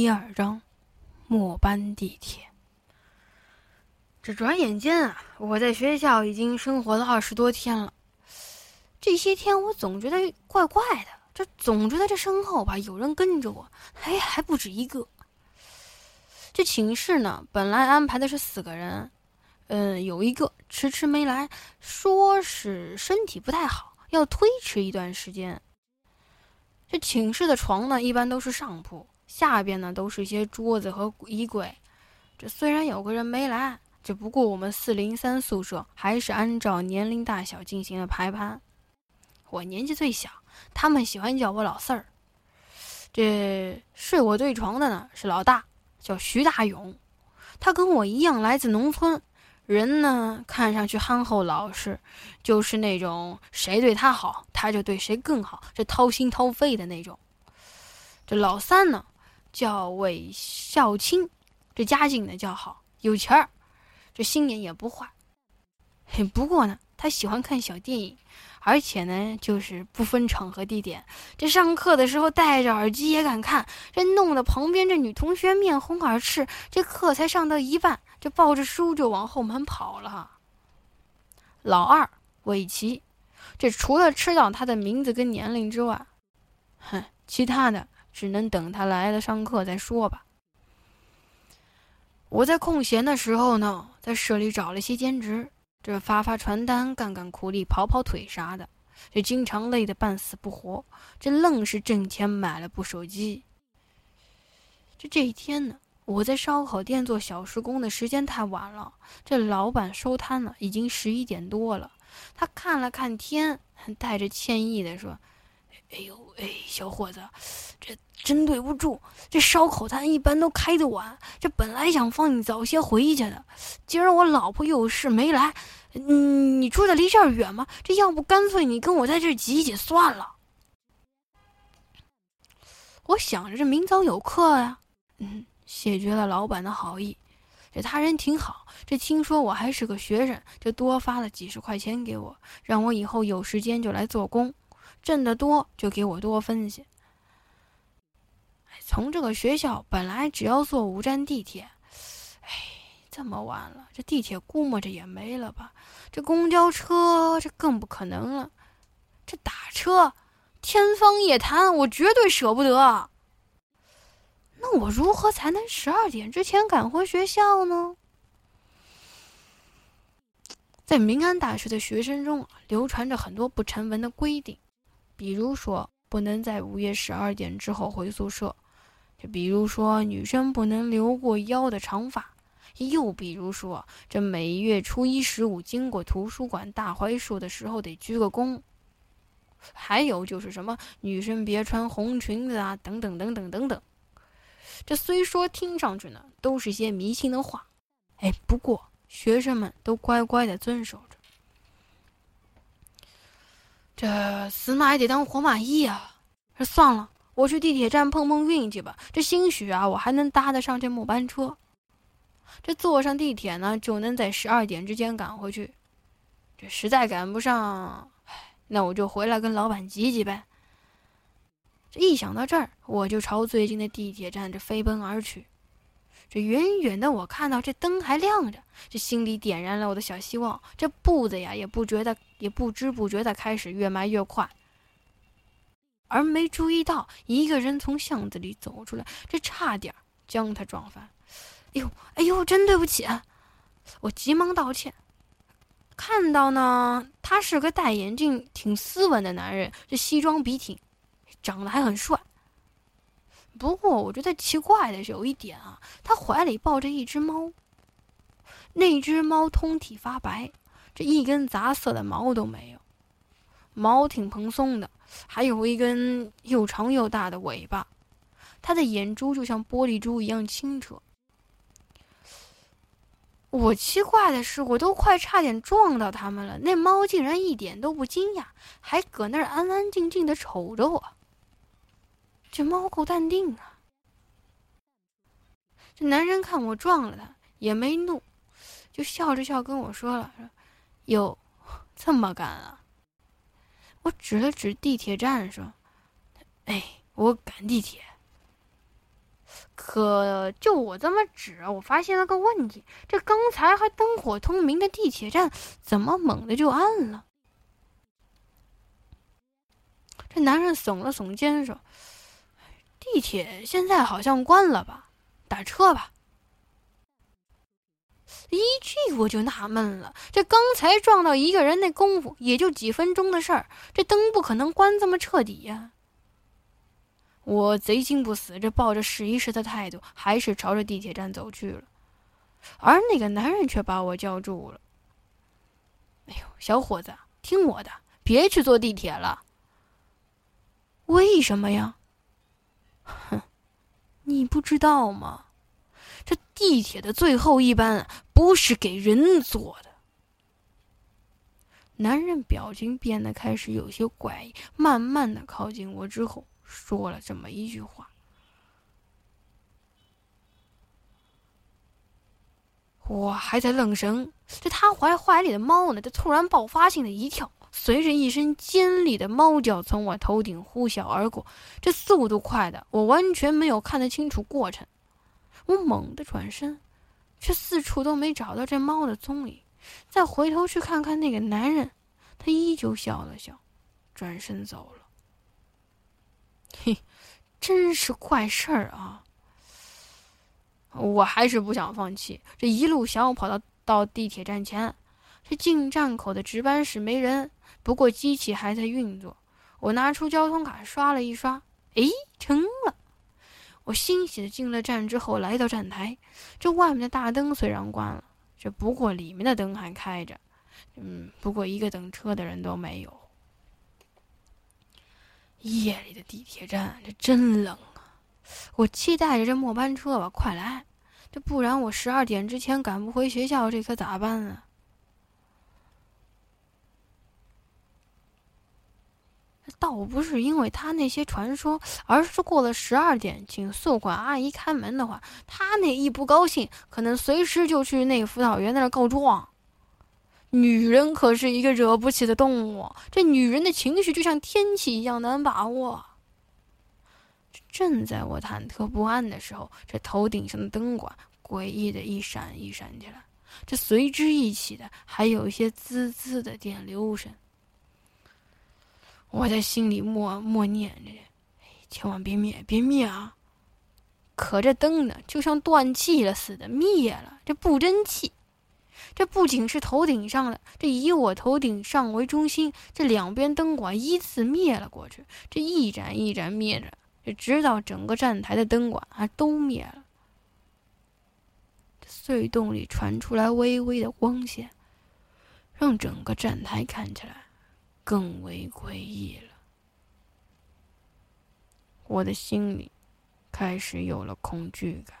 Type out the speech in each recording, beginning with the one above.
第二章，末班地铁。这转眼间啊，我在学校已经生活了二十多天了。这些天我总觉得怪怪的，这总觉得这身后吧有人跟着我，哎，还不止一个。这寝室呢，本来安排的是四个人，嗯，有一个迟迟没来，说是身体不太好，要推迟一段时间。这寝室的床呢，一般都是上铺，下边呢都是一些桌子和衣柜。这虽然有个人没来，只不过我们四零三宿舍还是按照年龄大小进行了排班。我年纪最小，他们喜欢叫我老四儿。这睡我对床的呢是老大，叫徐大勇，他跟我一样来自农村。人呢，看上去憨厚老实，就是那种谁对他好，他就对谁更好，这掏心掏肺的那种。这老三呢，叫韦孝清，这家境呢较好，有钱儿，这心眼也不坏。嘿，不过呢，他喜欢看小电影。而且呢，就是不分场合地点，这上课的时候戴着耳机也敢看，这弄得旁边这女同学面红耳赤。这课才上到一半，就抱着书就往后门跑了。老二韦奇，这除了知道他的名字跟年龄之外，哼，其他的只能等他来了上课再说吧。我在空闲的时候呢，在社里找了些兼职。这发发传单、干干苦力、跑跑腿啥的，这经常累得半死不活。这愣是挣钱买了部手机。这这一天呢，我在烧烤店做小时工的时间太晚了，这老板收摊了，已经十一点多了。他看了看天，带着歉意的说：“哎呦，哎，小伙子，这真对不住。这烧烤摊一般都开得晚，这本来想放你早些回去的，今儿我老婆有事没来。”嗯，你住的离这儿远吗？这要不干脆你跟我在这儿挤挤算了。我想着这明早有课呀，嗯，谢绝了老板的好意。这他人挺好，这听说我还是个学生，就多发了几十块钱给我，让我以后有时间就来做工，挣得多就给我多分些。从这个学校本来只要坐五站地铁。哎这么晚了，这地铁估摸着也没了吧？这公交车这更不可能了。这打车，天方夜谭，我绝对舍不得。那我如何才能十二点之前赶回学校呢？在民安大学的学生中啊，流传着很多不成文的规定，比如说不能在午夜十二点之后回宿舍，就比如说女生不能留过腰的长发。又比如说，这每月初一、十五经过图书馆大槐树的时候得鞠个躬。还有就是什么女生别穿红裙子啊，等等等等等等。这虽说听上去呢都是些迷信的话，哎，不过学生们都乖乖的遵守着。这死马也得当活马医啊！这算了，我去地铁站碰碰运气吧。这兴许啊，我还能搭得上这末班车。这坐上地铁呢，就能在十二点之间赶回去。这实在赶不上，那我就回来跟老板挤挤呗。这一想到这儿，我就朝最近的地铁站这飞奔而去。这远远的，我看到这灯还亮着，这心里点燃了我的小希望。这步子呀，也不觉得，也不知不觉的开始越迈越快。而没注意到，一个人从巷子里走出来，这差点将他撞翻。哎呦，哎呦，真对不起！我急忙道歉。看到呢，他是个戴眼镜、挺斯文的男人，这西装笔挺，长得还很帅。不过我觉得奇怪的是有一点啊，他怀里抱着一只猫。那只猫通体发白，这一根杂色的毛都没有，毛挺蓬松的，还有一根又长又大的尾巴。它的眼珠就像玻璃珠一样清澈。我奇怪的是，我都快差点撞到他们了，那猫竟然一点都不惊讶，还搁那儿安安静静的瞅着我。这猫够淡定啊！这男人看我撞了他，也没怒，就笑着笑跟我说了：“说哟，这么赶啊？”我指了指地铁站说：“哎，我赶地铁。”可就我这么指，我发现了个问题：这刚才还灯火通明的地铁站，怎么猛地就暗了？这男人耸了耸肩说：“地铁现在好像关了吧？打车吧。”一句我就纳闷了，这刚才撞到一个人那功夫，也就几分钟的事儿，这灯不可能关这么彻底呀。我贼心不死，这抱着试一试的态度，还是朝着地铁站走去了。而那个男人却把我叫住了。“哎呦，小伙子，听我的，别去坐地铁了。”“为什么呀？”“哼，你不知道吗？这地铁的最后一班不是给人坐的。”男人表情变得开始有些怪异，慢慢的靠近我之后。说了这么一句话，我还在愣神，这他怀怀里的猫呢？这突然爆发性的一跳，随着一声尖利的猫叫从我头顶呼啸而过，这速度快的我完全没有看得清楚过程。我猛地转身，却四处都没找到这猫的踪影。再回头去看看那个男人，他依旧笑了笑，转身走了。嘿，真是怪事儿啊！我还是不想放弃，这一路想要跑到到地铁站前。这进站口的值班室没人，不过机器还在运作。我拿出交通卡刷了一刷，哎，成了！我欣喜的进了站之后，来到站台。这外面的大灯虽然关了，这不过里面的灯还开着。嗯，不过一个等车的人都没有。夜里的地铁站，这真冷啊！我期待着这末班车吧，快来！这不然我十二点之前赶不回学校，这可咋办啊？倒不是因为他那些传说，而是过了十二点，请宿管阿姨开门的话，他那一不高兴，可能随时就去那个辅导员那儿告状。女人可是一个惹不起的动物，这女人的情绪就像天气一样难把握。正在我忐忑不安的时候，这头顶上的灯管诡异的一闪一闪起来，这随之一起的还有一些滋滋的电流声。我在心里默默念着：“千万别灭，别灭啊！”可这灯呢，就像断气了似的灭了，这不争气。这不仅是头顶上的，这以我头顶上为中心，这两边灯管依次灭了过去，这一盏一盏灭着，这直到整个站台的灯管啊都灭了。隧洞里传出来微微的光线，让整个站台看起来更为诡异了。我的心里开始有了恐惧感。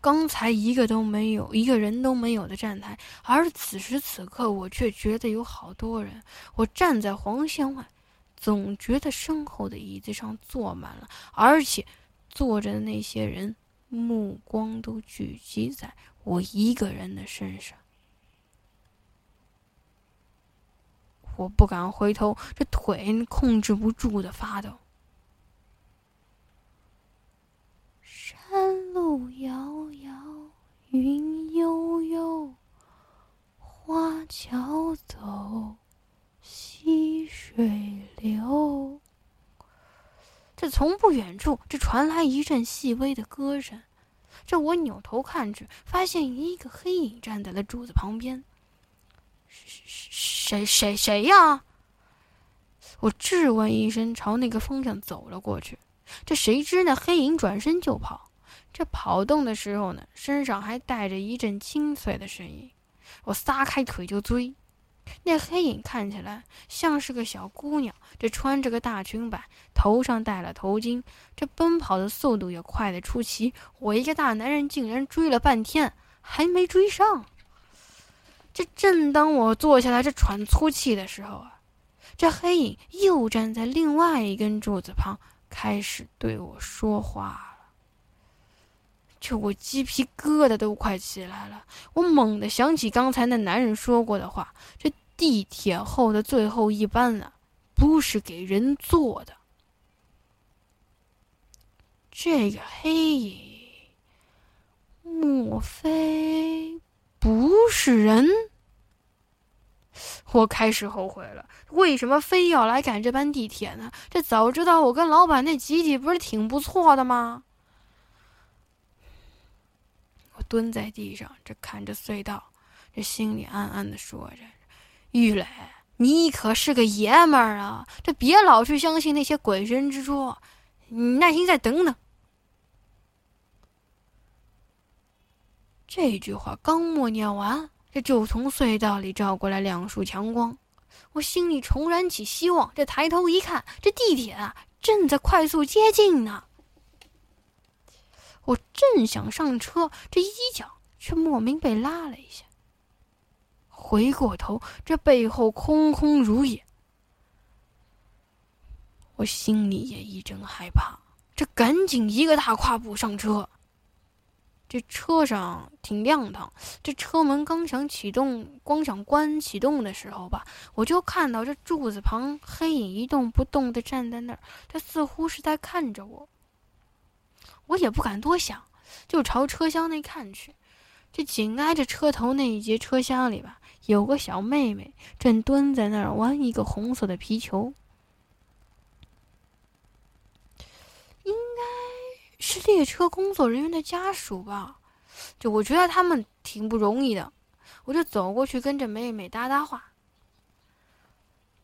刚才一个都没有，一个人都没有的站台，而此时此刻，我却觉得有好多人。我站在黄线外，总觉得身后的椅子上坐满了，而且坐着的那些人目光都聚集在我一个人的身上。我不敢回头，这腿控制不住的发抖。山路遥遥，云悠悠，花桥走，溪水流。这从不远处，这传来一阵细微的歌声。这我扭头看去，发现一个黑影站在了柱子旁边。谁谁谁呀？我质问一声，朝那个方向走了过去。这谁知那黑影转身就跑，这跑动的时候呢，身上还带着一阵清脆的声音。我撒开腿就追，那黑影看起来像是个小姑娘，这穿着个大裙摆，头上戴了头巾，这奔跑的速度也快得出奇。我一个大男人竟然追了半天还没追上。这正当我坐下来这喘粗气的时候啊，这黑影又站在另外一根柱子旁。开始对我说话了，就我鸡皮疙瘩都快起来了。我猛地想起刚才那男人说过的话：这地铁后的最后一班啊，不是给人坐的。这个黑影，莫非不是人？我开始后悔了，为什么非要来赶这班地铁呢？这早知道我跟老板那集体不是挺不错的吗？我蹲在地上，这看着隧道，这心里暗暗的说着：“玉磊，你可是个爷们儿啊！这别老去相信那些鬼神之说，你耐心再等等。”这句话刚默念完。这就从隧道里照过来两束强光，我心里重燃起希望。这抬头一看，这地铁啊正在快速接近呢。我正想上车，这衣角却莫名被拉了一下。回过头，这背后空空如也。我心里也一阵害怕，这赶紧一个大跨步上车。这车上挺亮堂，这车门刚想启动，光想关启动的时候吧，我就看到这柱子旁黑影一动不动的站在那儿，他似乎是在看着我。我也不敢多想，就朝车厢内看去。这紧挨着车头那一节车厢里吧，有个小妹妹正蹲在那儿玩一个红色的皮球。应该是列车工作人员的家属吧？就我觉得他们挺不容易的，我就走过去跟着妹妹搭搭话。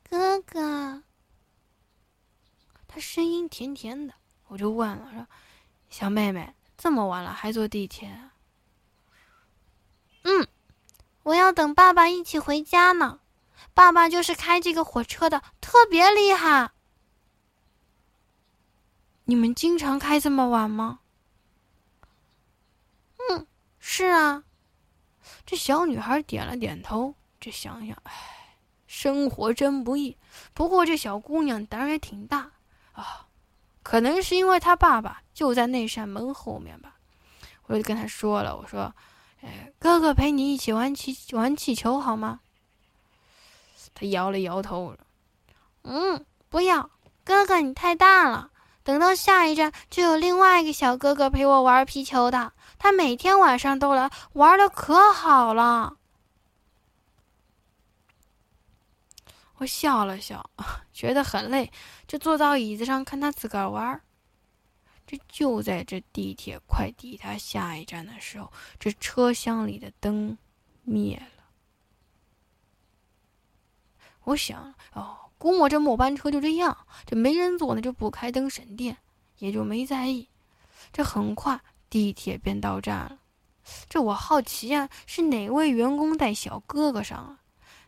哥哥，他声音甜甜的，我就问了说：“小妹妹，这么晚了还坐地铁？”嗯，我要等爸爸一起回家呢。爸爸就是开这个火车的，特别厉害。你们经常开这么晚吗？嗯，是啊。这小女孩点了点头。这想想，唉，生活真不易。不过这小姑娘胆儿也挺大啊，可能是因为她爸爸就在那扇门后面吧。我就跟她说了，我说：“哎，哥哥陪你一起玩气玩气球好吗？”她摇了摇头，嗯，不要，哥哥你太大了。等到下一站，就有另外一个小哥哥陪我玩皮球的。他每天晚上都来玩的可好了。我笑了笑，觉得很累，就坐到椅子上看他自个儿玩。这就在这地铁快抵达下一站的时候，这车厢里的灯灭了。我想，哦。估摸这末班车就这样，这没人坐呢，就不开灯省电，也就没在意。这很快地铁便到站了。这我好奇啊，是哪位员工带小哥哥上啊？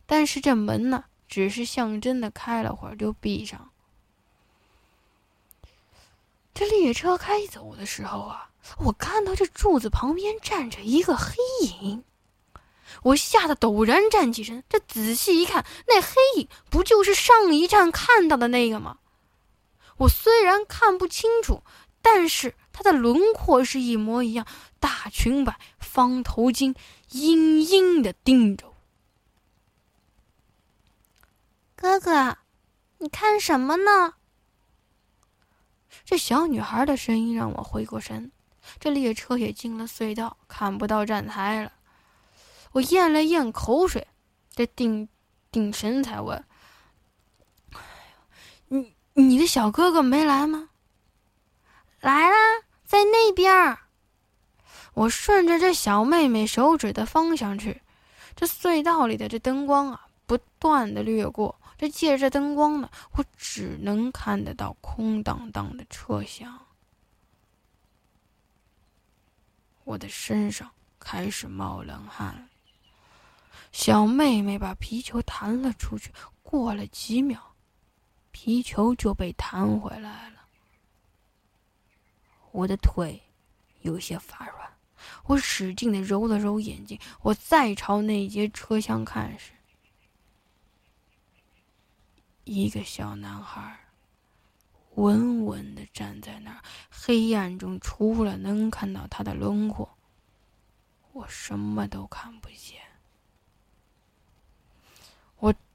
但是这门呢，只是象征的开了会儿就闭上。这列车开走的时候啊，我看到这柱子旁边站着一个黑影。我吓得陡然站起身，这仔细一看，那黑影不就是上一站看到的那个吗？我虽然看不清楚，但是他的轮廓是一模一样，大裙摆、方头巾，阴阴的盯着我。哥哥，你看什么呢？这小女孩的声音让我回过神。这列车也进了隧道，看不到站台了。我咽了咽口水，这定定神才问：“你你的小哥哥没来吗？”“来啦，在那边。”我顺着这小妹妹手指的方向去，这隧道里的这灯光啊，不断的掠过。这借着灯光呢，我只能看得到空荡荡的车厢。我的身上开始冒冷汗。小妹妹把皮球弹了出去，过了几秒，皮球就被弹回来了。我的腿有些发软，我使劲的揉了揉眼睛。我再朝那节车厢看时，一个小男孩稳稳的站在那儿，黑暗中除了能看到他的轮廓，我什么都看不见。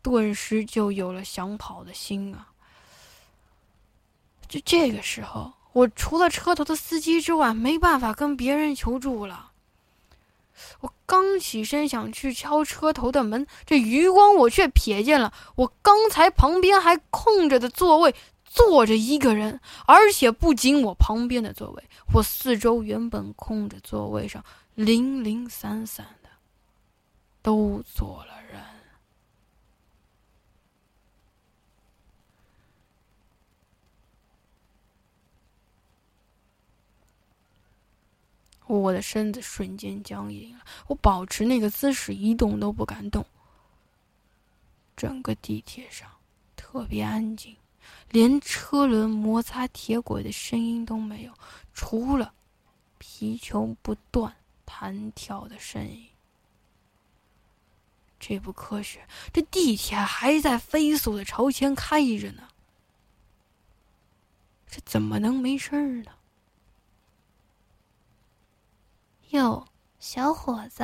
顿时就有了想跑的心啊！就这个时候，我除了车头的司机之外，没办法跟别人求助了。我刚起身想去敲车头的门，这余光我却瞥见了，我刚才旁边还空着的座位坐着一个人，而且不仅我旁边的座位，我四周原本空着座位上零零散散的都坐了人。我的身子瞬间僵硬了，我保持那个姿势一动都不敢动。整个地铁上特别安静，连车轮摩擦铁轨的声音都没有，除了皮球不断弹跳的声音。这不科学，这地铁还在飞速的朝前开着呢，这怎么能没事儿呢？哟，小伙子！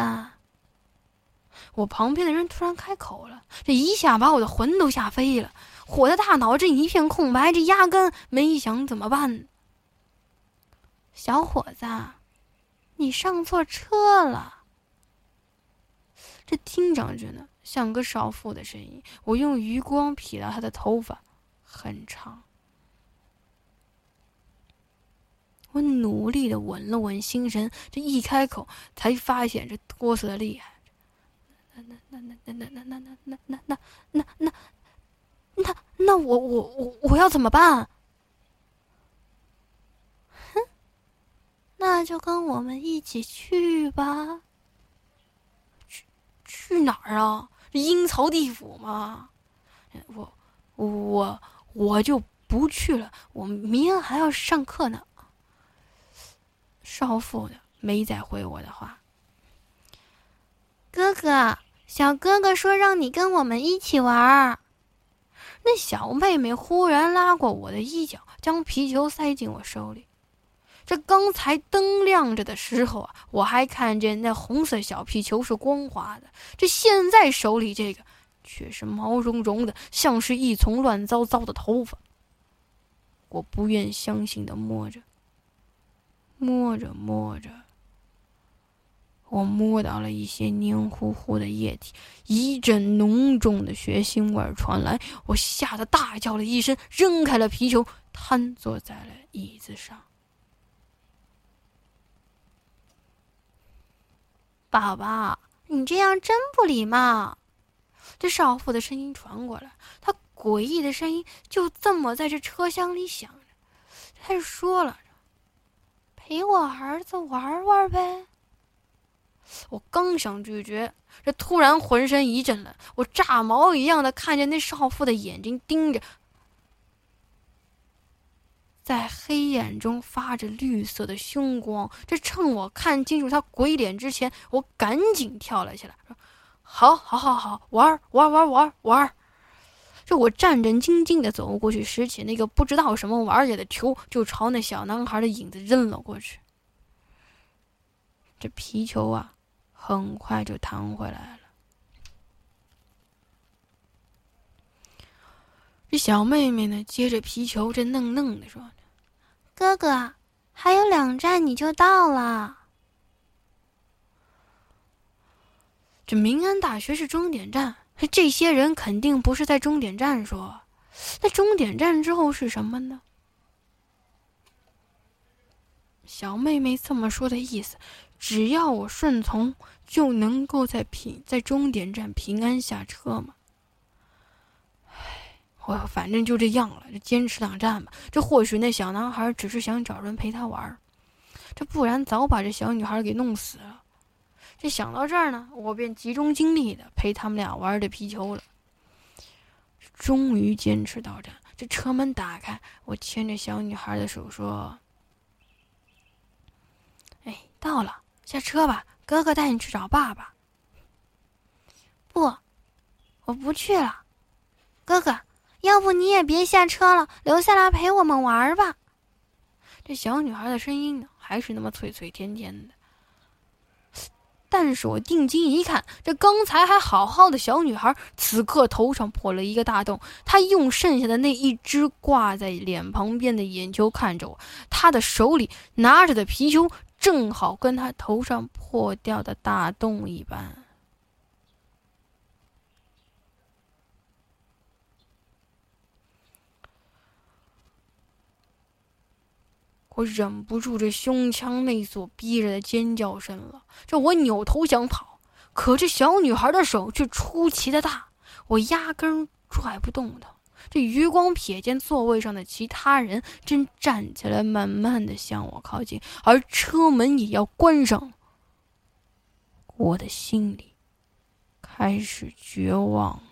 我旁边的人突然开口了，这一下把我的魂都吓飞了。我的大脑这一片空白，这压根没想怎么办。小伙子，你上错车了。这听上去呢，像个少妇的声音。我用余光瞥到她的头发很长。我努力的稳了稳心神，这一开口，才发现这哆嗦的厉害。那那那那那那那那那那那那那那那那我我我我要怎么办？哼，那就跟我们一起去吧。去去哪儿啊？阴曹地府吗？我我我就不去了，我明天还要上课呢。少妇的没再回我的话。哥哥，小哥哥说让你跟我们一起玩儿。那小妹妹忽然拉过我的衣角，将皮球塞进我手里。这刚才灯亮着的时候啊，我还看见那红色小皮球是光滑的。这现在手里这个却是毛茸茸的，像是一丛乱糟糟的头发。我不愿相信的摸着。摸着摸着，我摸到了一些黏糊糊的液体，一阵浓重的血腥味传来，我吓得大叫了一声，扔开了皮球，瘫坐在了椅子上。宝宝，你这样真不礼貌！这少妇的声音传过来，她诡异的声音就这么在这车厢里响着，她说了。陪我儿子玩玩呗！我刚想拒绝，这突然浑身一震了，我炸毛一样的看见那少妇的眼睛盯着，在黑暗中发着绿色的凶光。这趁我看清楚他鬼脸之前，我赶紧跳了起来，说：“好，好，好，好，玩玩玩玩玩！”这我战战兢兢的走过去，拾起那个不知道什么玩意儿的球，就朝那小男孩的影子扔了过去。这皮球啊，很快就弹回来了。这小妹妹呢，接着皮球，这愣愣的说：“哥哥，还有两站你就到了。这明安大学是终点站。”这些人肯定不是在终点站说，那终点站之后是什么呢？小妹妹这么说的意思，只要我顺从，就能够在平在终点站平安下车吗？唉，我反正就这样了，就坚持两站吧。这或许那小男孩只是想找人陪他玩这不然早把这小女孩给弄死了。这想到这儿呢，我便集中精力的陪他们俩玩这皮球了。终于坚持到站，这车门打开，我牵着小女孩的手说：“哎，到了，下车吧，哥哥带你去找爸爸。”不，我不去了，哥哥，要不你也别下车了，留下来陪我们玩吧。这小女孩的声音，还是那么脆脆甜甜的。但是我定睛一看，这刚才还好好的小女孩，此刻头上破了一个大洞。她用剩下的那一只挂在脸旁边的眼球看着我，她的手里拿着的皮球正好跟她头上破掉的大洞一般。我忍不住这胸腔内所逼着的尖叫声了。这我扭头想跑，可这小女孩的手却出奇的大，我压根拽不动她。这余光瞥见座位上的其他人正站起来，慢慢的向我靠近，而车门也要关上。我的心里开始绝望了。